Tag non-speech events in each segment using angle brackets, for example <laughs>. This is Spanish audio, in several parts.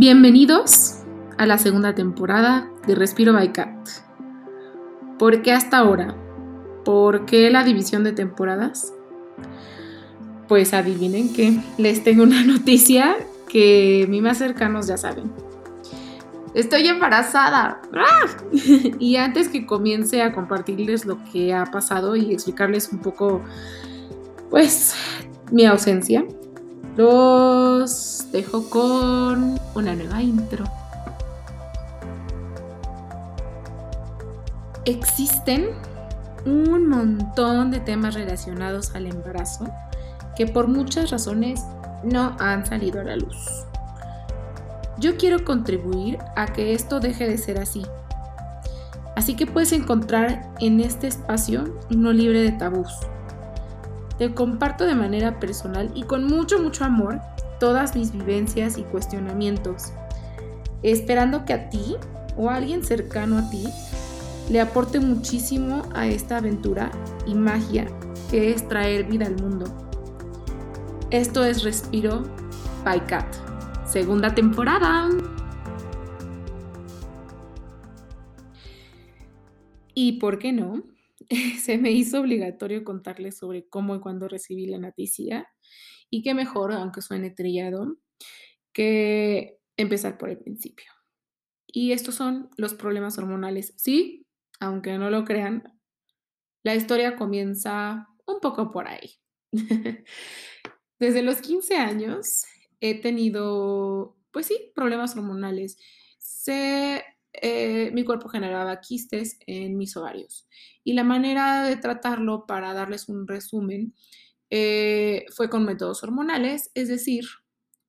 Bienvenidos a la segunda temporada de Respiro by Cat. ¿Por qué hasta ahora? ¿Por qué la división de temporadas? Pues adivinen que les tengo una <laughs> noticia que mis más cercanos ya saben. Estoy embarazada. ¡Ah! <laughs> y antes que comience a compartirles lo que ha pasado y explicarles un poco, pues, mi ausencia, los dejo con una nueva intro. Existen un montón de temas relacionados al embarazo que por muchas razones no han salido a la luz. Yo quiero contribuir a que esto deje de ser así. Así que puedes encontrar en este espacio uno libre de tabús te comparto de manera personal y con mucho, mucho amor todas mis vivencias y cuestionamientos, esperando que a ti o a alguien cercano a ti le aporte muchísimo a esta aventura y magia que es traer vida al mundo. Esto es Respiro by Cat, segunda temporada. ¿Y por qué no? <laughs> se me hizo obligatorio contarles sobre cómo y cuándo recibí la noticia y qué mejor, aunque suene trillado, que empezar por el principio. Y estos son los problemas hormonales. Sí, aunque no lo crean, la historia comienza un poco por ahí. <laughs> Desde los 15 años he tenido, pues sí, problemas hormonales. Se eh, mi cuerpo generaba quistes en mis ovarios. Y la manera de tratarlo, para darles un resumen, eh, fue con métodos hormonales, es decir,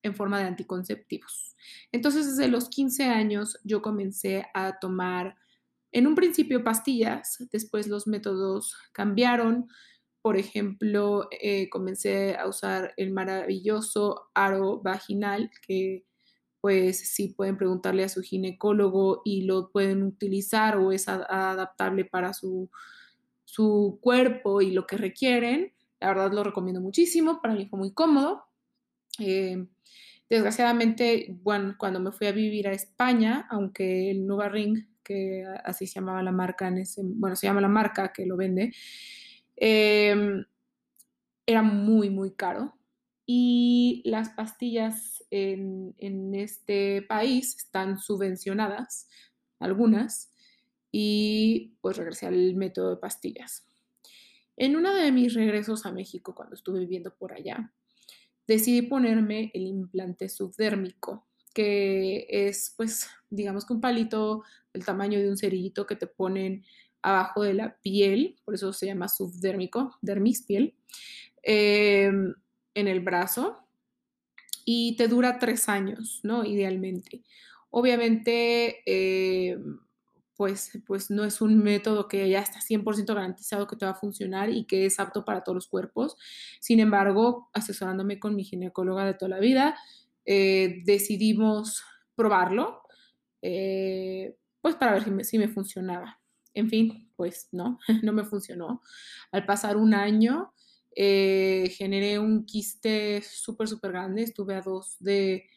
en forma de anticonceptivos. Entonces, desde los 15 años yo comencé a tomar, en un principio, pastillas, después los métodos cambiaron. Por ejemplo, eh, comencé a usar el maravilloso aro vaginal que pues sí pueden preguntarle a su ginecólogo y lo pueden utilizar o es adaptable para su, cuerpo y lo que requieren. La verdad lo recomiendo muchísimo, para mí fue muy cómodo. Eh, desgraciadamente, cuando me fui a vivir a España, aunque el Nuva Ring, que así se llamaba la marca en ese, bueno, se llama la marca que lo vende, em, era muy, muy caro y las pastillas en, este país están subvencionadas, algunas, y pues regresé al método de pastillas. En uno de mis regresos a México, cuando estuve viviendo por allá, decidí ponerme el implante subdérmico, que es, pues, digamos que un palito del tamaño de un cerillito que te ponen abajo de la piel, por eso se llama subdérmico, dermis piel. Em, en el brazo y te dura tres años, ¿no? Idealmente. Obviamente, eh, pues, pues no es un método que ya está 100% garantizado que te va a funcionar y que es apto para todos los cuerpos. Sin embargo, asesorándome con mi ginecóloga de toda la vida, eh, decidimos probarlo, eh, pues para ver si me, si me funcionaba. En fin, pues no, <laughs> no me funcionó. Al pasar un año, eh, generé un quiste súper, súper grande. Estuve a dos de,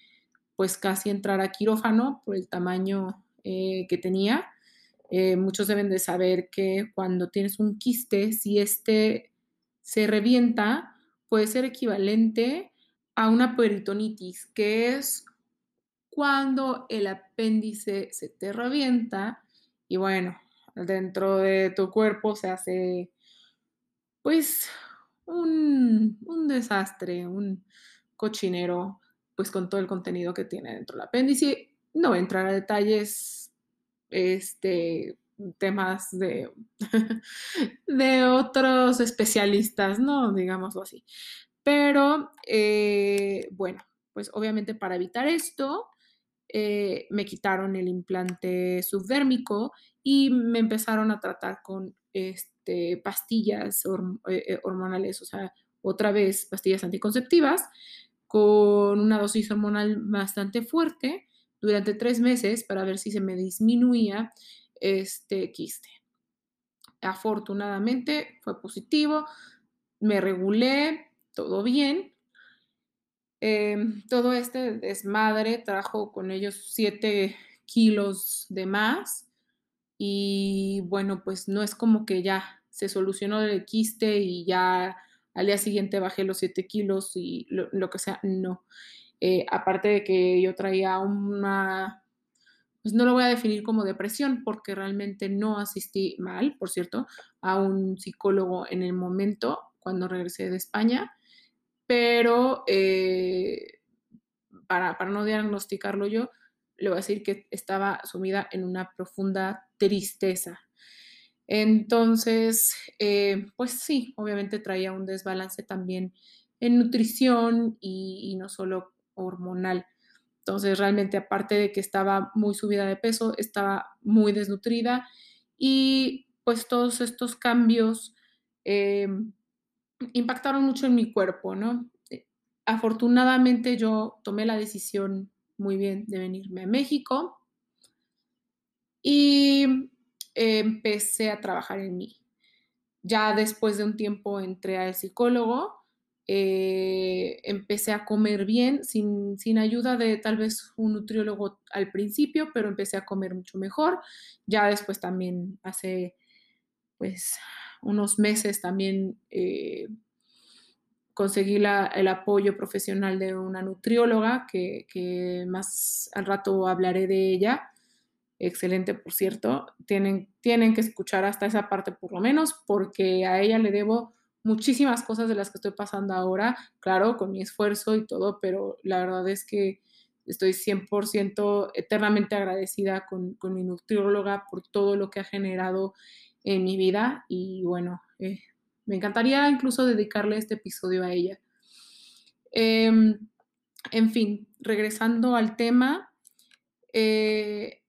pues casi entrar a quirófano por el tamaño eh, que tenía. Eh, muchos deben de saber que cuando tienes un quiste, si este se revienta, puede ser equivalente a una peritonitis, que es cuando el apéndice se te revienta y bueno, dentro de tu cuerpo se hace pues un, desastre, un cochinero, pues con todo el contenido que tiene dentro del apéndice. No voy a entrar a detalles, este, temas de, <laughs> de otros especialistas, ¿no? Digámoslo así. Pero, eh, bueno, pues obviamente para evitar esto, eh, me quitaron el implante subdérmico y me empezaron a tratar con este pastillas eh, eh, hormonales, o sea, otra vez pastillas anticonceptivas con una dosis hormonal bastante fuerte durante tres meses para ver si se me disminuía este quiste. Afortunadamente fue positivo, me regulé, todo bien. Em, todo este desmadre trajo con ellos 7 kilos de más y bueno, pues no es como que ya se solucionó el quiste y ya al día siguiente bajé los 7 kilos y lo, que sea, no. Eh, aparte de que yo traía una, pues no lo voy a definir como depresión porque realmente no asistí mal, por cierto, a un psicólogo en el momento cuando regresé de España, pero eh, para, para no diagnosticarlo yo, le voy a decir que estaba sumida en una profunda tristeza. Entonces, eh, pues sí, obviamente traía un desbalance también en nutrición y, no solo hormonal. Entonces, realmente, aparte de que estaba muy subida de peso, estaba muy desnutrida y pues todos estos cambios eh, impactaron mucho en mi cuerpo, ¿no? Eh, afortunadamente yo tomé la decisión muy bien de venirme a México y empecé a trabajar en mí. Ya después de un tiempo entré al psicólogo, eh, empecé a comer bien, sin, sin, ayuda de tal vez un nutriólogo al principio, pero empecé a comer mucho mejor. Ya después también hace pues unos meses también eh, conseguí la, el apoyo profesional de una nutrióloga, que, que, más al rato hablaré de ella. Excelente, por cierto. Tienen, tienen que escuchar hasta esa parte por lo menos, porque a ella le debo muchísimas cosas de las que estoy pasando ahora, claro, con mi esfuerzo y todo, pero la verdad es que estoy 100% eternamente agradecida con, con mi nutrióloga por todo lo que ha generado en mi vida y bueno, eh, me encantaría incluso dedicarle este episodio a ella. Eh, en fin, regresando al tema, eh,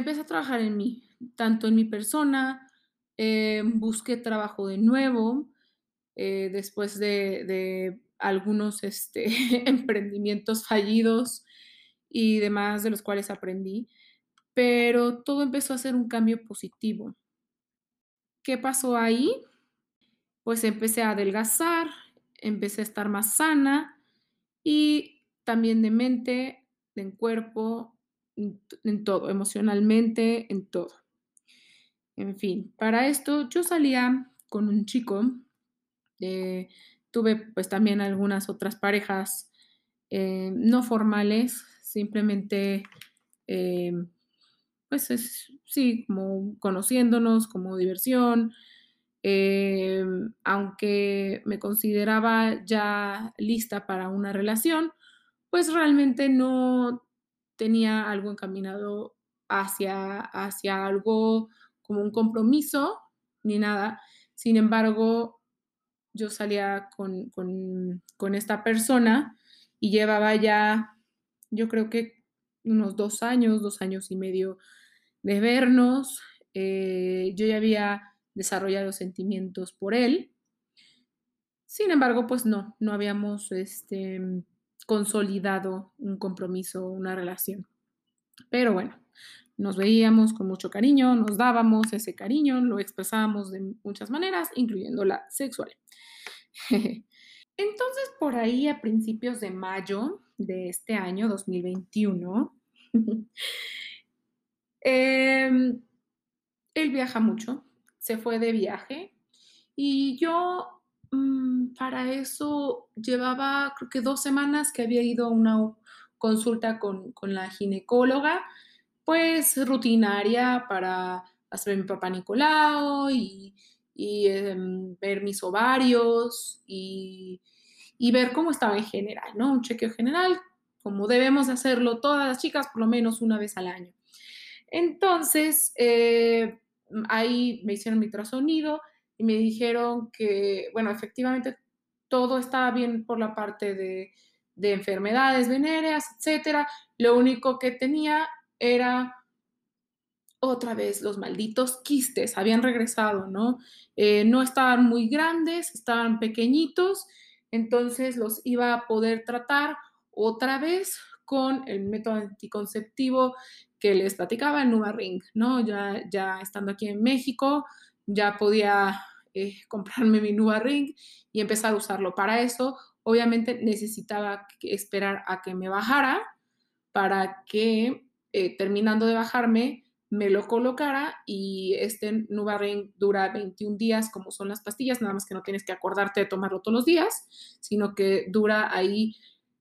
empecé a trabajar en mí, tanto en mi persona, eh, busqué trabajo de nuevo, eh, después de, de algunos este, <laughs> emprendimientos fallidos y demás de los cuales aprendí, pero todo empezó a ser un cambio positivo. ¿Qué pasó ahí? Pues empecé a adelgazar, empecé a estar más sana y también de mente, en cuerpo, en todo, emocionalmente, en todo. En fin, para esto yo salía con un chico, eh, tuve pues también algunas otras parejas eh, no formales, simplemente eh, pues es, sí, como conociéndonos, como diversión, aunque me consideraba ya lista para una relación, pues realmente no tenía algo encaminado hacia, hacia algo como un compromiso ni nada. Sin embargo, yo salía con, con, esta persona y llevaba ya, yo creo que unos dos años, dos años y medio de vernos. Eh, yo ya había desarrollado sentimientos por él. Sin embargo, pues no, no habíamos este, consolidado un compromiso, una relación. Pero bueno, nos veíamos con mucho cariño, nos dábamos ese cariño, lo expresábamos de muchas maneras, incluyendo la sexual. <laughs> Entonces, por ahí a principios de mayo de este año 2021, <laughs> eh, él viaja mucho, se fue de viaje y yo mmm, para eso llevaba creo que dos semanas que había ido a una consulta con, con la ginecóloga, pues rutinaria para hacer mi papá Nicolau y, eh, ver mis ovarios y, y, ver cómo estaba en general, ¿no? Un chequeo general, como debemos hacerlo todas las chicas por lo menos una vez al año. Entonces, eh, ahí me hicieron mi ultrasonido y me dijeron que, bueno, efectivamente todo estaba bien por la parte de, de enfermedades venéreas, etcétera. Lo único que tenía era otra vez los malditos quistes, habían regresado, ¿no? Eh, no estaban muy grandes, estaban pequeñitos, entonces los iba a poder tratar otra vez con el método anticonceptivo que les platicaba, el Numa Ring, ¿no? Ya, ya estando aquí en México, ya podía eh, <laughs> comprarme mi Nuva Ring y empezar a usarlo. Para eso, obviamente, necesitaba esperar a que me bajara para que eh, terminando de bajarme me lo colocara y este Nuvaring dura 21 días como son las pastillas, nada más que no tienes que acordarte de tomarlo todos los días, sino que dura ahí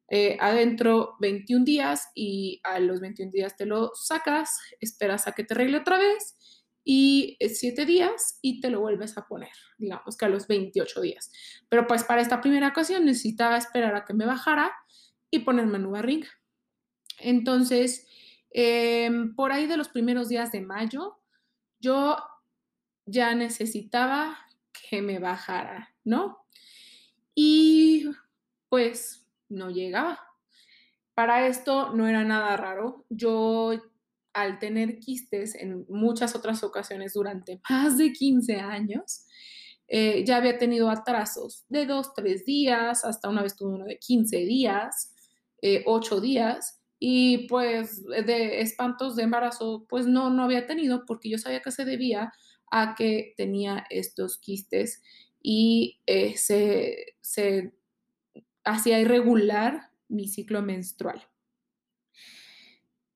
eh, adentro 21 días y a los 21 días te lo sacas, esperas a que te arregle otra vez y 7 días y te lo vuelves a poner, digamos que a los 28 días. Pero pues para esta primera ocasión necesitaba esperar a que me bajara y ponerme Nuvaring. Entonces, Em, por ahí de los primeros días de mayo, yo ya necesitaba que me bajara, ¿no? Y pues no llegaba. Para esto no era nada raro. Yo, al tener quistes en muchas otras ocasiones durante <laughs> más de 15 años, eh, ya había tenido atrasos de 2, 3 días, hasta una vez tuve uno de 15 días, eh, 8 días, y pues de espantos de embarazo, pues no, no había tenido porque yo sabía que se debía a que tenía estos quistes y eh, se, se hacía irregular mi ciclo menstrual.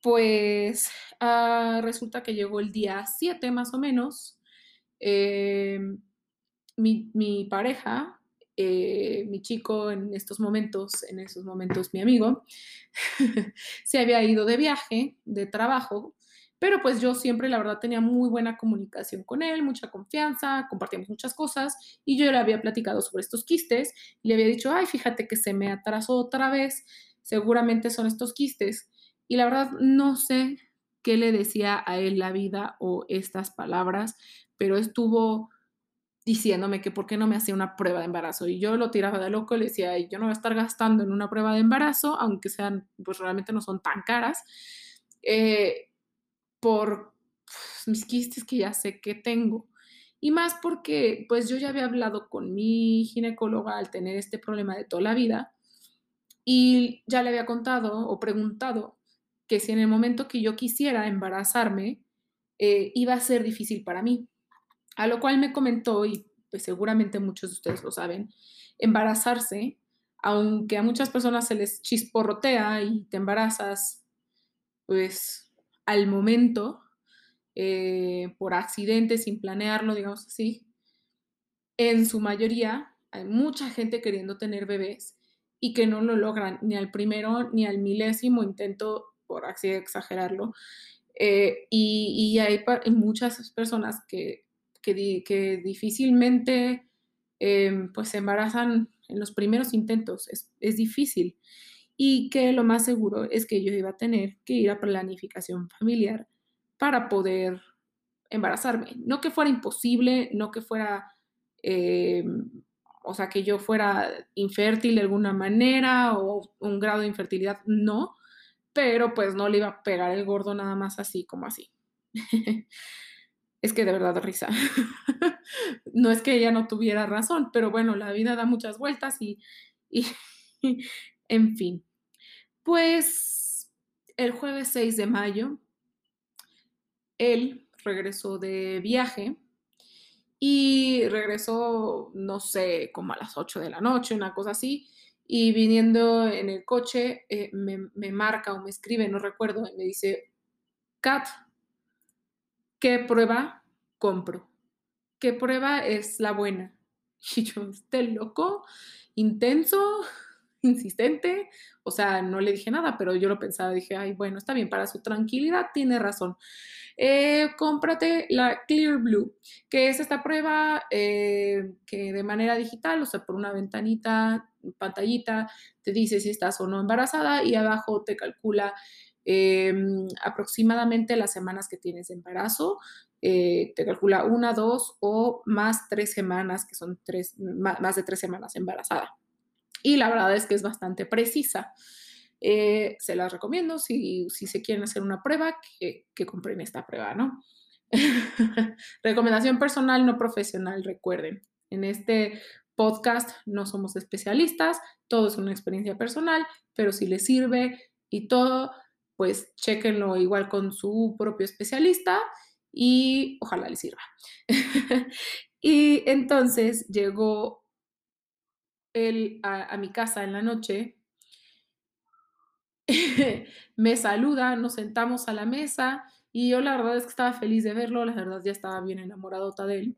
Pues ah, resulta que llegó el día 7 más o menos. Eh, mi, mi, pareja eh, mi chico en estos momentos, en esos momentos mi amigo, <laughs> se había ido de viaje, de trabajo, pero pues yo siempre, la verdad, tenía muy buena comunicación con él, mucha confianza, compartíamos muchas cosas y yo le había platicado sobre estos quistes y le había dicho, ay, fíjate que se me atrasó otra vez, seguramente son estos quistes. Y la verdad, no sé qué le decía a él la vida o estas palabras, pero estuvo diciéndome que por qué no me hacía una prueba de embarazo. Y yo lo tiraba de loco, le decía, yo no voy a estar gastando en una prueba de embarazo, aunque sean, pues realmente no son tan caras, eh, por pues, mis quistes que ya sé que tengo. Y más porque, pues yo ya había hablado con mi ginecóloga al tener este problema de toda la vida y ya le había contado o preguntado que si en el momento que yo quisiera embarazarme, eh, iba a ser difícil para mí. A lo cual me comentó, y pues seguramente muchos de ustedes lo saben, embarazarse, aunque a muchas personas se les chisporrotea y te embarazas, pues al momento, eh, por accidente, sin planearlo, digamos así, en su mayoría hay mucha gente queriendo tener bebés y que no lo logran ni al primero ni al milésimo intento, por así exagerarlo. Eh, y, hay muchas personas que que, difícilmente em, pues se embarazan en los primeros intentos, es, es, difícil. Y que lo más seguro es que yo iba a tener que ir a planificación familiar para poder embarazarme. No que fuera imposible, no que fuera, em, o sea, que yo fuera infértil de alguna manera o un grado de infertilidad, no, pero pues no le iba a pegar el gordo nada más así como así. <laughs> es que de verdad risa. <laughs> no es que ella no tuviera razón, pero bueno, la vida da muchas vueltas y, y <laughs> en fin. Pues el jueves 6 de mayo, él regresó de viaje y regresó, no sé, como a las 8 de la noche, una cosa así, y viniendo en el coche eh, me, marca o me escribe, no recuerdo, y me dice, Kat, ¿qué prueba compro? ¿Qué prueba es la buena? <laughs> Y yo, ¿esté loco? ¿Intenso? Insistente, o sea, no le dije nada, pero yo lo pensaba, dije, ay, bueno, está bien, para su tranquilidad tiene razón. Eh, cómprate la Clear Blue, que es esta prueba eh, que de manera digital, o sea, por una ventanita, pantallita, te dice si estás o no embarazada y abajo te calcula Em, aproximadamente las semanas que tienes de embarazo, eh, te calcula una, dos o más tres semanas, que son tres, más de tres semanas embarazada. Y la verdad es que es bastante precisa. Eh, se las recomiendo si, si, se quieren hacer una prueba, que, que compren esta prueba, ¿no? <laughs> Recomendación personal, no profesional, recuerden. En este podcast no somos especialistas, todo es una experiencia personal, pero si les sirve y todo, pues chequenlo igual con su propio especialista y ojalá les sirva. <laughs> Y entonces llegó él a, mi casa en la noche, <laughs> me saluda, nos sentamos a la mesa y yo la verdad es que estaba feliz de verlo, la verdad ya estaba bien enamoradota de él.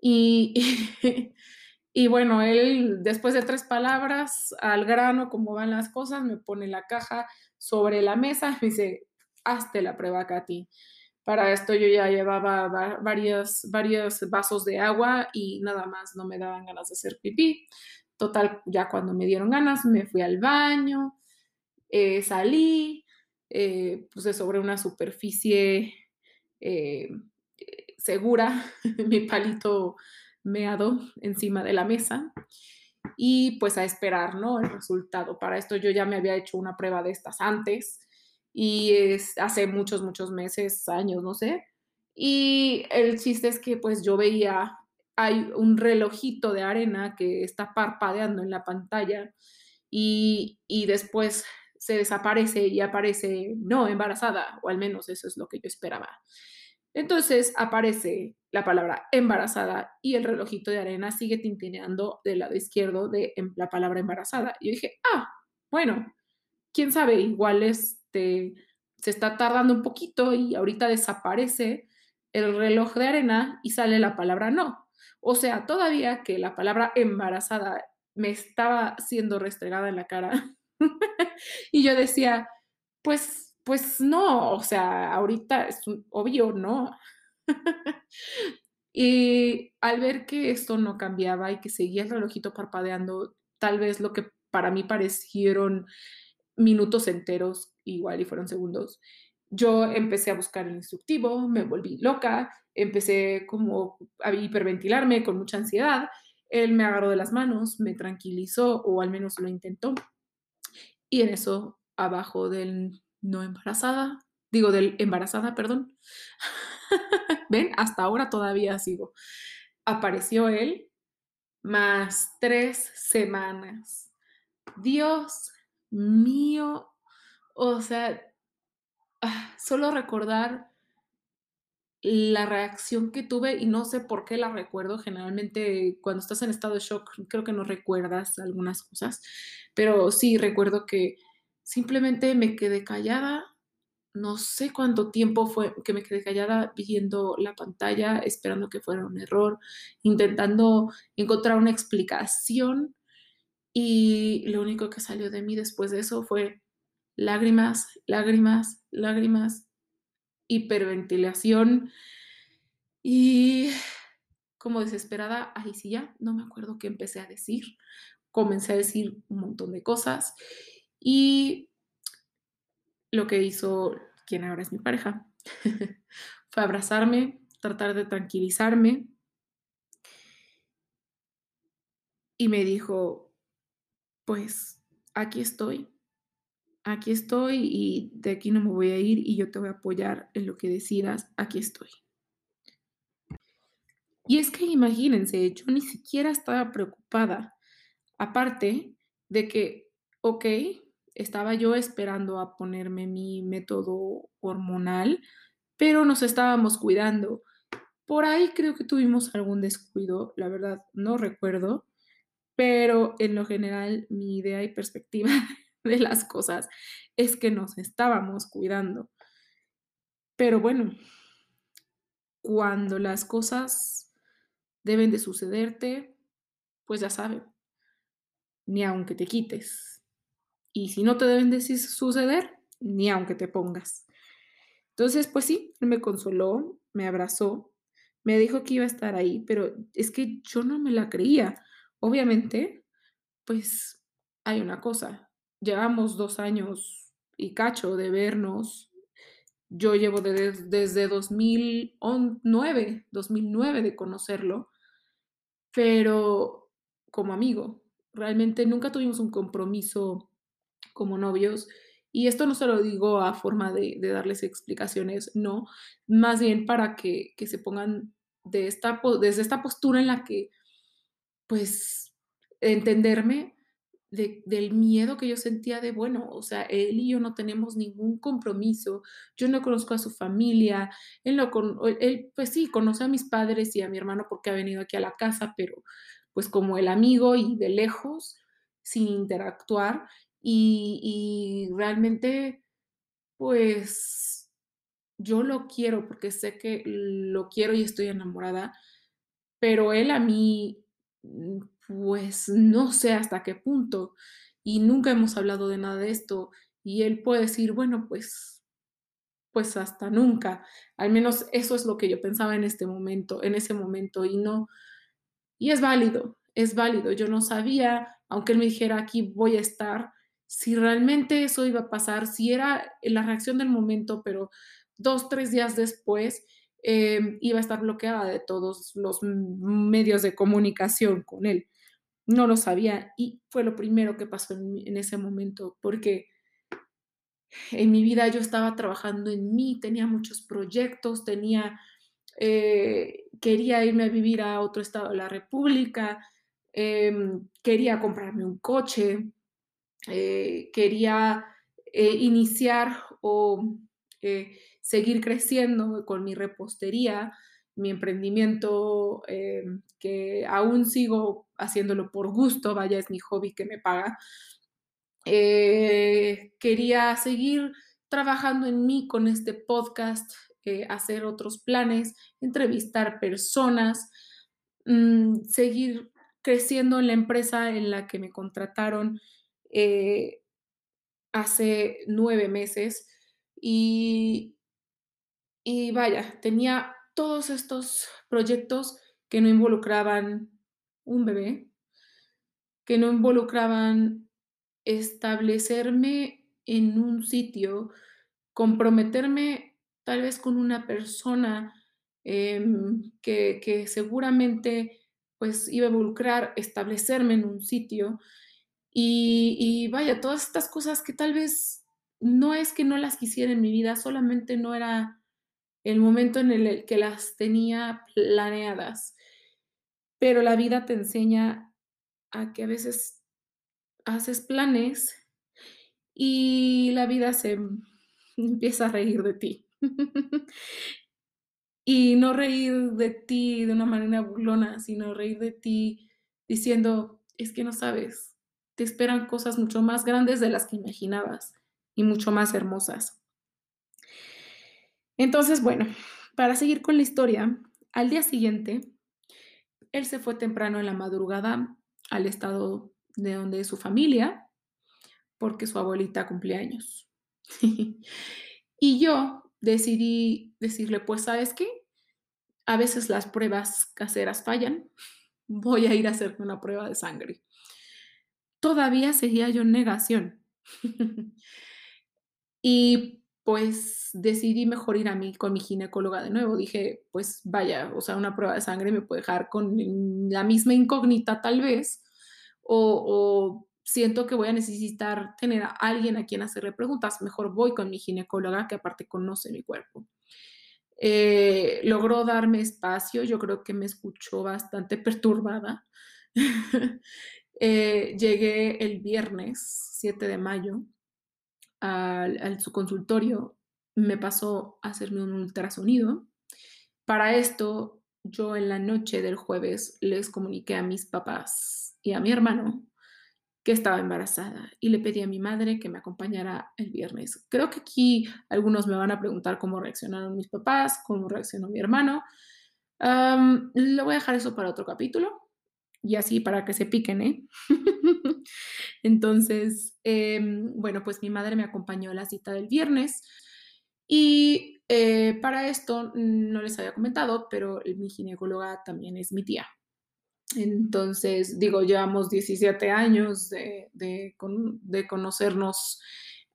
Y, <laughs> y, bueno, él después de tres palabras al grano, como van las cosas, me pone la caja sobre la mesa, me dice, hazte la prueba, Katy. Para esto yo ya llevaba varios, vasos de agua y nada más no me daban ganas de hacer pipí. Total, ya cuando me dieron ganas, me fui al baño, eh, salí, eh, puse sobre una superficie eh, segura <laughs> mi palito meado encima de la mesa y pues a esperar, ¿no? El resultado. Para esto yo ya me había hecho una prueba de estas antes y es hace muchos, muchos meses, años, no sé. Y el chiste es que pues yo veía, hay un relojito de arena que está parpadeando en la pantalla y, y después se desaparece y aparece no embarazada, o al menos eso es lo que yo esperaba. Entonces aparece la palabra embarazada y el relojito de arena sigue tintineando del lado izquierdo de la palabra embarazada. Y yo dije, ah, bueno, quién sabe, igual este, se está tardando un poquito y ahorita desaparece el reloj de arena y sale la palabra no. O sea, todavía que la palabra embarazada me estaba siendo restregada en la cara. <laughs> y yo decía, pues, pues no, o sea, ahorita es obvio, ¿no? <laughs> y al ver que esto no cambiaba y que seguía el relojito parpadeando, tal vez lo que para mí parecieron minutos enteros, igual y fueron segundos, yo empecé a buscar el instructivo, me volví loca, empecé como a hiperventilarme con mucha ansiedad. Él me agarró de las manos, me tranquilizó o al menos lo intentó. Y en eso, abajo del no embarazada, digo del embarazada, perdón. <laughs> Ven, hasta ahora todavía sigo. Apareció él más tres semanas. Dios mío, o sea, ah, solo recordar la reacción que tuve y no sé por qué la recuerdo. Generalmente cuando estás en estado de shock creo que no recuerdas algunas cosas, pero sí recuerdo que simplemente me quedé callada. No sé cuánto tiempo fue que me quedé callada viendo la pantalla, esperando que fuera un error, intentando encontrar una explicación y lo único que salió de mí después de eso fue lágrimas, lágrimas, lágrimas, hiperventilación y como desesperada, ahí sí ya, no me acuerdo qué empecé a decir. Comencé a decir un montón de cosas y lo que hizo quien ahora es mi pareja <laughs> fue abrazarme, tratar de tranquilizarme y me dijo, pues aquí estoy, aquí estoy y de aquí no me voy a ir y yo te voy a apoyar en lo que decidas, aquí estoy. Y es que imagínense, yo ni siquiera estaba preocupada, aparte de que, ok, estaba yo esperando a ponerme mi método hormonal, pero nos estábamos cuidando. Por ahí creo que tuvimos algún descuido, la verdad no recuerdo, pero en lo general mi idea y perspectiva <laughs> de las cosas es que nos estábamos cuidando. Pero bueno, cuando las cosas deben de sucederte, pues ya saben, ni aunque te quites. Y si no te deben de suceder, ni aunque te pongas. Entonces, pues sí, me consoló, me abrazó, me dijo que iba a estar ahí, pero es que yo no me la creía. Obviamente, pues hay una cosa, llevamos dos años y cacho de vernos. Yo llevo desde 2009, 2009 de conocerlo, pero como amigo, realmente nunca tuvimos un compromiso como novios. Y esto no se lo digo a forma de, darles explicaciones, no, más bien para que, que se pongan de esta, desde esta postura en la que, pues, entenderme del miedo que yo sentía de, bueno, o sea, él y yo no tenemos ningún compromiso, yo no conozco a su familia, él, no él pues sí, conoce a mis padres y a mi hermano porque ha venido aquí a la casa, pero pues como el amigo y de lejos, sin interactuar, y, y realmente, pues yo lo quiero porque sé que lo quiero y estoy enamorada, pero él a mí pues no sé hasta qué punto y nunca hemos hablado de nada de esto y él puede decir, bueno, pues pues hasta nunca. Al menos eso es lo que yo pensaba en este momento, en ese momento y no y es válido, es válido. Yo no sabía, aunque él me dijera aquí voy a estar, si realmente eso iba a pasar, si era la reacción del momento, pero dos, tres días después Em, iba a estar bloqueada de todos los medios de comunicación con él. No lo sabía y fue lo primero que pasó en, ese momento, porque en mi vida yo estaba trabajando en mí, tenía muchos proyectos, tenía, eh, quería irme a vivir a otro estado de la República, em, quería comprarme un coche, eh, quería eh, iniciar o seguir creciendo con mi repostería, mi emprendimiento, eh, que aún sigo haciéndolo por gusto, vaya, es mi hobby que me paga. Eh, quería seguir trabajando en mí con este podcast, eh, hacer otros planes, entrevistar personas, mm, seguir creciendo en la empresa en la que me contrataron hace nueve meses y, y vaya, tenía todos estos proyectos que no involucraban un bebé, que no involucraban establecerme en un sitio, comprometerme tal vez con una persona em, que, que, seguramente pues iba a involucrar establecerme en un sitio y, y vaya, todas estas cosas que tal vez no es que no las quisiera en mi vida, solamente no era el momento en el que las tenía planeadas. Pero la vida te enseña a que a veces haces planes y la vida se <laughs> empieza a reír de ti. <laughs> y no reír de ti de una manera burlona, sino reír de ti diciendo, es que no sabes, te esperan cosas mucho más grandes de las que imaginabas y mucho más hermosas. Entonces, bueno, para seguir con la historia, al día siguiente, él se fue temprano en la madrugada al estado de donde es su familia, porque su abuelita cumplía años. <laughs> y yo decidí decirle, pues, ¿sabes qué? A veces las pruebas caseras fallan. Voy a ir a hacerme una prueba de sangre. Todavía seguía yo negación. <laughs> y pues decidí mejor ir a mí con mi ginecóloga de nuevo. Dije, pues vaya, o sea, una prueba de sangre me puede dejar con la misma incógnita tal vez, o, siento que voy a necesitar tener a alguien a quien hacerle preguntas. Mejor voy con mi ginecóloga, que aparte conoce mi cuerpo. Eh, logró darme espacio, yo creo que me escuchó bastante perturbada. <laughs> Eh, llegué el viernes 7 de mayo al, su consultorio, me pasó a hacerme un ultrasonido. Para esto, yo en la noche del jueves les comuniqué a mis papás y a mi hermano que estaba embarazada y le pedí a mi madre que me acompañara el viernes. Creo que aquí algunos me van a preguntar cómo reaccionaron mis papás, cómo reaccionó mi hermano. le voy a dejar eso para otro capítulo y así para que se piquen, ¿eh? <laughs> Entonces, em, bueno, pues mi madre me acompañó a la cita del viernes y eh, para esto no les había comentado, pero mi ginecóloga también es mi tía. Entonces, digo, llevamos 17 años de, de, de conocernos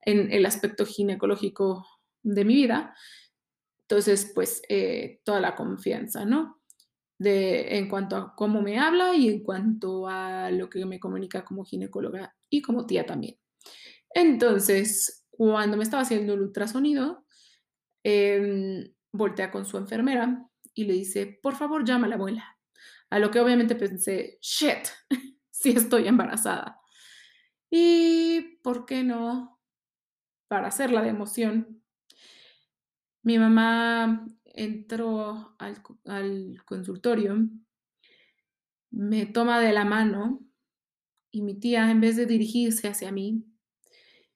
en el aspecto ginecológico de mi vida. Entonces, pues, eh, toda la confianza, ¿no? De, en cuanto a cómo me habla y en cuanto a lo que me comunica como ginecóloga y como tía también. Entonces, cuando me estaba haciendo el ultrasonido, eh, voltea con su enfermera y le dice, por favor, llama a la abuela. A lo que obviamente pensé, shit, <laughs> si estoy embarazada. Y, ¿por qué no? Para hacerla de emoción, mi mamá entró al, al consultorio, me toma de la mano y mi tía, en vez de dirigirse hacia mí,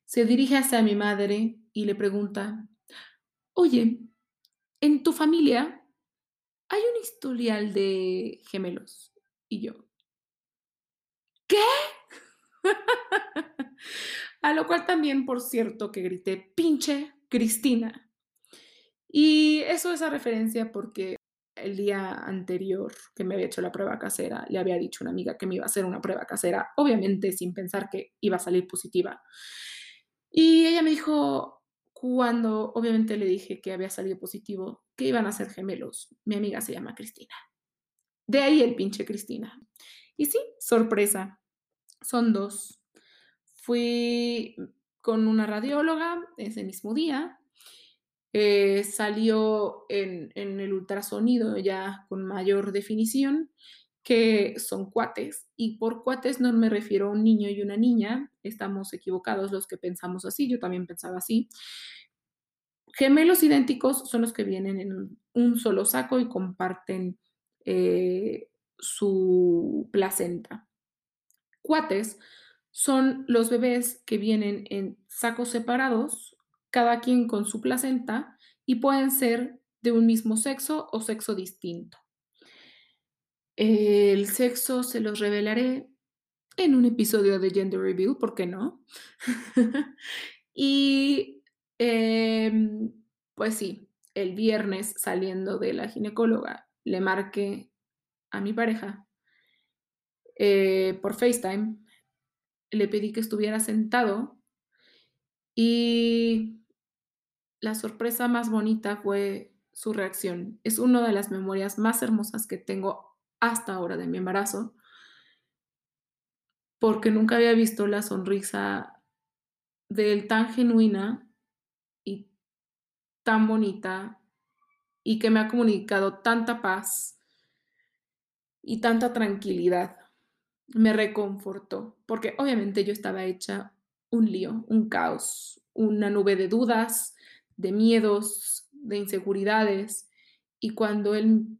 se dirige hacia mi madre y le pregunta, oye, ¿en tu familia hay un historial de gemelos? Y yo, ¿qué? <laughs> A lo cual también, por cierto, que grité, pinche Cristina. Y eso es a referencia porque el día anterior que me había hecho la prueba casera, le había dicho a una amiga que me iba a hacer una prueba casera, obviamente sin pensar que iba a salir positiva. Y ella me dijo, cuando obviamente le dije que había salido positivo, que iban a ser gemelos. Mi amiga se llama Cristina. De ahí el pinche Cristina. Y sí, sorpresa, son dos. Fui con una radióloga ese mismo día. Eh, salió en, el ultrasonido ya con mayor definición que son cuates. Y por cuates no me refiero a un niño y una niña. Estamos equivocados los que pensamos así. Yo también pensaba así. Gemelos idénticos son los que vienen en un solo saco y comparten eh, su placenta. Cuates son los bebés que vienen en sacos separados, cada quien con su placenta, y pueden ser de un mismo sexo o sexo distinto. El sexo se los revelaré en un episodio de Gender Review, ¿por qué no? <laughs> y eh, pues sí, el viernes saliendo de la ginecóloga, le marqué a mi pareja eh, por FaceTime, le pedí que estuviera sentado y la sorpresa más bonita fue su reacción. Es una de las memorias más hermosas que tengo hasta ahora de mi embarazo, porque nunca había visto la sonrisa de él tan genuina y tan bonita y que me ha comunicado tanta paz y tanta tranquilidad me reconfortó, porque obviamente yo estaba hecha un lío, un caos, una nube de dudas, de miedos, de inseguridades. Y cuando él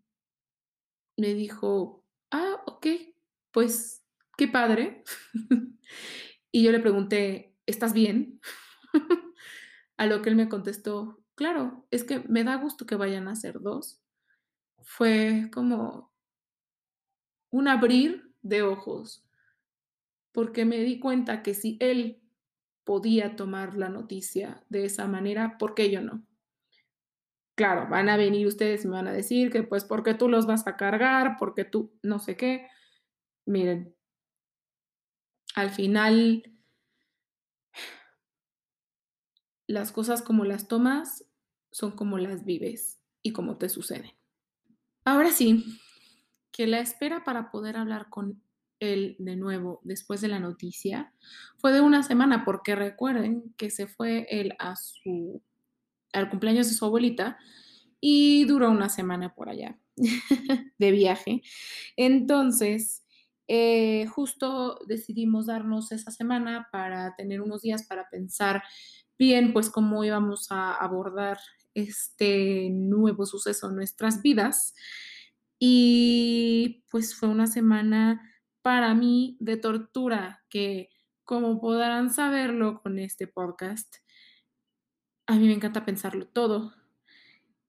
me dijo, ah, ok, pues qué padre. <laughs> y yo le pregunté, ¿estás bien? <laughs> a lo que él me contestó, claro, es que me da gusto que vayan a ser dos. Fue como un abrir de ojos, porque me di cuenta que si él podía tomar la noticia de esa manera, ¿por qué yo no? Claro, van a venir ustedes y me van a decir que pues porque tú los vas a cargar, porque tú no sé qué. Miren, al final las cosas como las tomas son como las vives y como te suceden. Ahora sí, que la espera para poder hablar con él de nuevo después de la noticia fue de una semana, porque recuerden que se fue él a su, al cumpleaños de su abuelita y duró una semana por allá <laughs> de viaje. Entonces, eh, justo decidimos darnos esa semana para tener unos días para pensar bien, pues cómo íbamos a abordar este nuevo suceso en nuestras vidas. Y pues fue una semana para mí de tortura que, como podrán saberlo con este podcast, a mí me encanta pensarlo todo,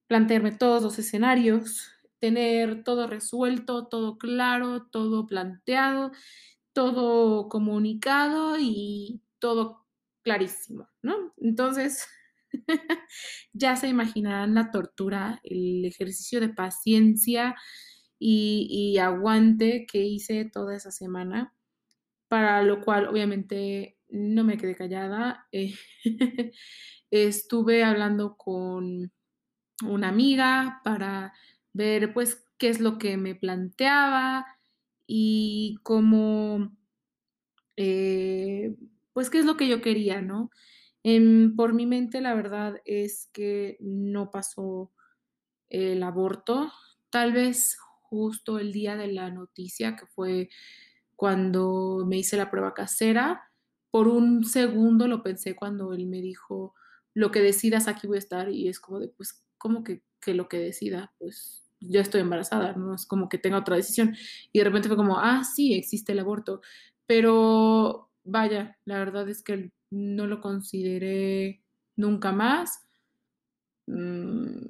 plantearme todos los escenarios, tener todo resuelto, todo claro, todo planteado, todo comunicado y todo clarísimo, ¿no? Entonces, <laughs> ya se imaginarán la tortura, el ejercicio de paciencia y, aguante que hice toda esa semana, para lo cual obviamente no me quedé callada. Eh, <laughs> estuve hablando con una amiga para ver pues qué es lo que me planteaba y cómo, eh, pues qué es lo que yo quería, ¿no? por mi mente, la verdad es que no pasó el aborto. Tal vez justo el día de la noticia, que fue cuando me hice la prueba casera, por un segundo lo pensé cuando él me dijo, lo que decidas aquí voy a estar y es como de, pues, ¿cómo que, que lo que decida? Pues yo estoy embarazada, no es como que tenga otra decisión. Y de repente fue como, ah, sí, existe el aborto. Pero vaya, la verdad es que no lo consideré nunca más. Mm,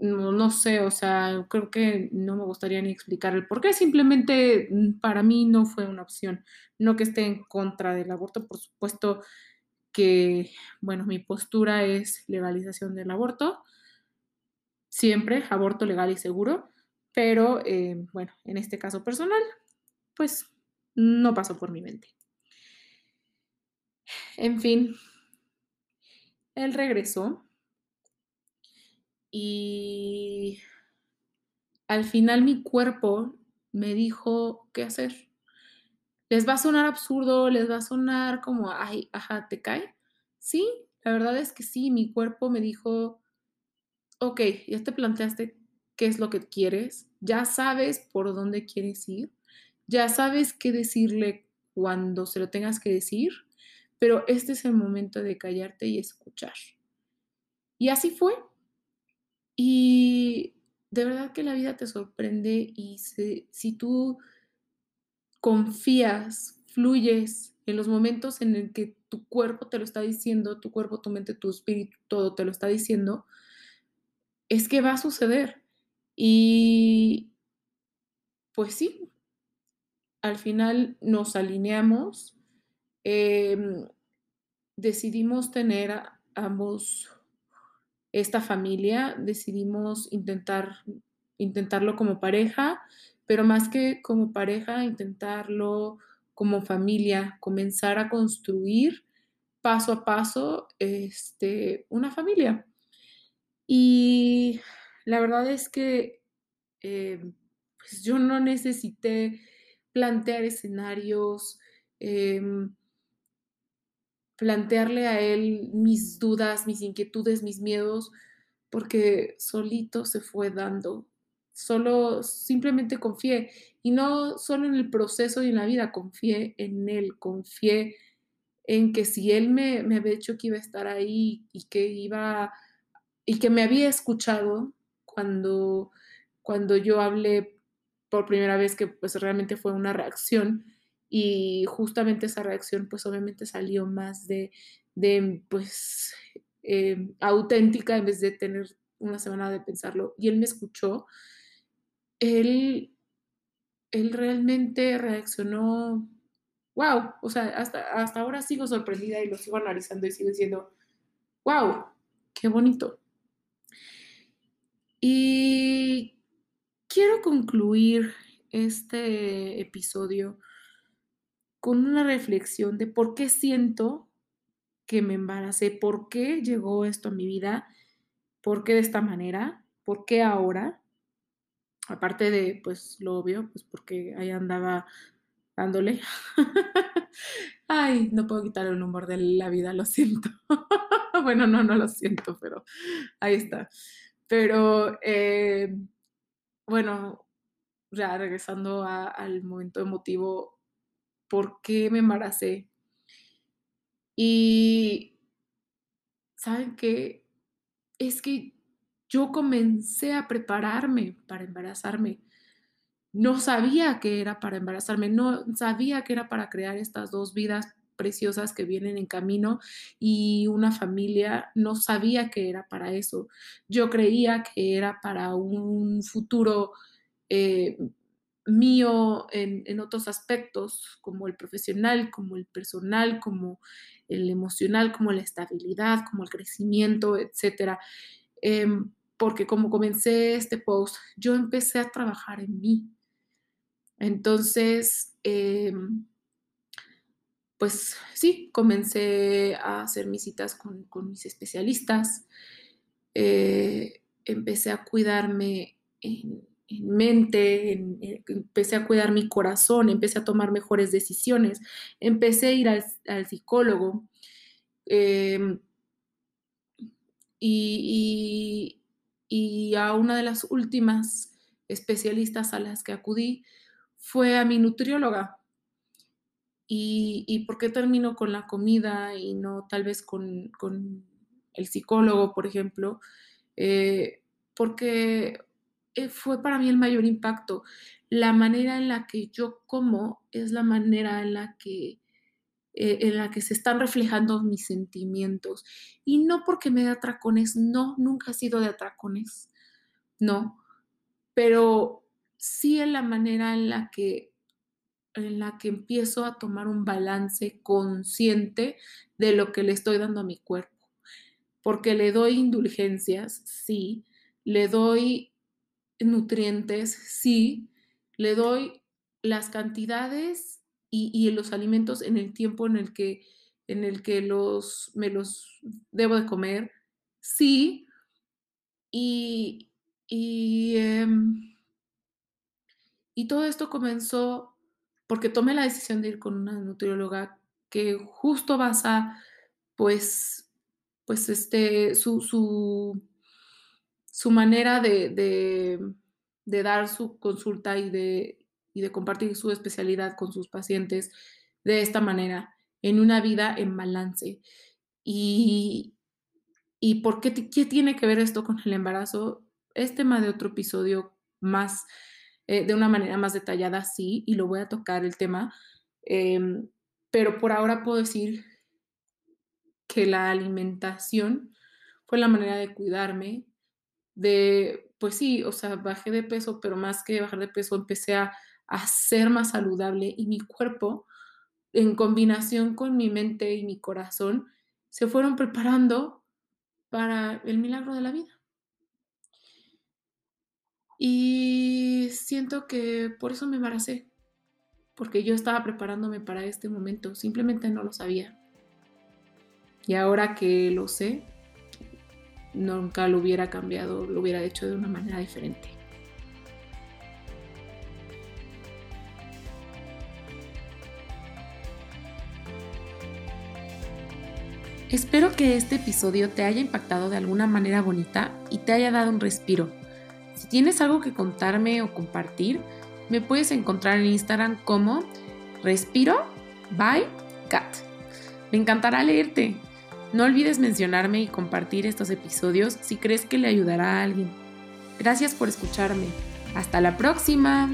no, no, sé, o sea, creo que no me gustaría ni explicar el por qué, simplemente mm, para mí no fue una opción. No que esté en contra del aborto, por supuesto que, bueno, mi postura es legalización del aborto, siempre aborto legal y seguro, pero eh, bueno, en este caso personal, pues no pasó por mi mente. En fin, él regresó y al final mi cuerpo me dijo qué hacer. Les va a sonar absurdo, les va a sonar como, ay, ajá, ¿te cae? Sí, la verdad es que sí, mi cuerpo me dijo, ok, ya te planteaste qué es lo que quieres, ya sabes por dónde quieres ir, ya sabes qué decirle cuando se lo tengas que decir, pero este es el momento de callarte y escuchar. Y así fue. Y de verdad que la vida te sorprende y si tú confías, fluyes en los momentos en el que tu cuerpo te lo está diciendo, tu cuerpo, tu mente, tu espíritu, todo te lo está diciendo, es que va a suceder. Y pues sí, al final nos alineamos, em, decidimos tener ambos esta familia, decidimos intentar, intentarlo como pareja, pero más que como pareja, intentarlo como familia, comenzar a construir paso a paso este, una familia. Y la verdad es que eh, pues yo no necesité plantear escenarios, em, plantearle a él mis dudas, mis inquietudes, mis miedos, porque solito se fue dando. Solo simplemente confié y no solo en el proceso y en la vida, confié en él, confié en que si él me, me había dicho que iba a estar ahí y que iba y que me había escuchado cuando, cuando yo hablé por primera vez que pues realmente fue una reacción y justamente esa reacción pues obviamente salió más de, pues eh, auténtica en vez de tener una semana de pensarlo y él me escuchó, él, él realmente reaccionó, wow, o sea, hasta, hasta ahora sigo sorprendida y lo sigo analizando y sigo diciendo, wow, qué bonito. Y quiero concluir este episodio con una reflexión de por qué siento que me embaracé, por qué llegó esto a mi vida, por qué de esta manera, por qué ahora. Aparte de, pues, lo obvio, pues porque ahí andaba dándole. <laughs> Ay, no puedo quitar el humor de la vida, lo siento. <laughs> bueno, no, no lo siento, pero ahí está. Pero, eh, bueno, ya regresando al momento emotivo, por qué me embaracé. Y, ¿saben qué? Es que yo comencé a prepararme para embarazarme. No sabía que era para embarazarme, no sabía que era para crear estas dos vidas preciosas que vienen en camino y una familia, no sabía que era para eso. Yo creía que era para un futuro eh, mío en, otros aspectos, como el profesional, como el personal, como el emocional, como la estabilidad, como el crecimiento, etc. Em, porque como comencé este post, yo empecé a trabajar en mí. Entonces, em, pues sí, comencé a hacer mis citas con, mis especialistas, eh, empecé a cuidarme en en mente, empecé a cuidar mi corazón, empecé a tomar mejores decisiones, empecé a ir al, psicólogo. Em, y, y, a una de las últimas especialistas a las que acudí fue a mi nutrióloga. y, por qué termino con la comida y no tal vez con, el psicólogo, por ejemplo, eh, porque eh, fue para mí el mayor impacto. La manera en la que yo como es la manera en la que, eh, en la que se están reflejando mis sentimientos. Y no porque me dé atracones, no, nunca he sido de atracones, no, pero sí en la manera en la que en la que empiezo a tomar un balance consciente de lo que le estoy dando a mi cuerpo. Porque le doy indulgencias, sí, le doy nutrientes, sí, le doy las cantidades y, los alimentos en el tiempo en el que, en el que los, me los debo de comer, sí, y, y, em, y todo esto comenzó porque tomé la decisión de ir con una nutrióloga que justo basa, pues, pues este, su, su, manera de, dar su consulta y de, de compartir su especialidad con sus pacientes de esta manera, en una vida en balance. Y, y por qué, qué tiene que ver esto con el embarazo? Es tema de otro episodio más eh, de una manera más detallada, sí, y lo voy a tocar el tema, em, pero por ahora puedo decir que la alimentación fue la manera de cuidarme, de, pues sí, o sea, bajé de peso, pero más que bajar de peso, empecé a, a ser más saludable y mi cuerpo, en combinación con mi mente y mi corazón, se fueron preparando para el milagro de la vida. Y siento que por eso me embaracé, porque yo estaba preparándome para este momento, simplemente no lo sabía. Y ahora que lo sé, nunca lo hubiera cambiado, lo hubiera hecho de una manera diferente. Espero que este episodio te haya impactado de alguna manera bonita y te haya dado un respiro si tienes algo que contarme o compartir, me puedes encontrar en Instagram como Respiro by Cat. Me encantará leerte. No olvides mencionarme y compartir estos episodios si crees que le ayudará a alguien. Gracias por escucharme. Hasta la próxima.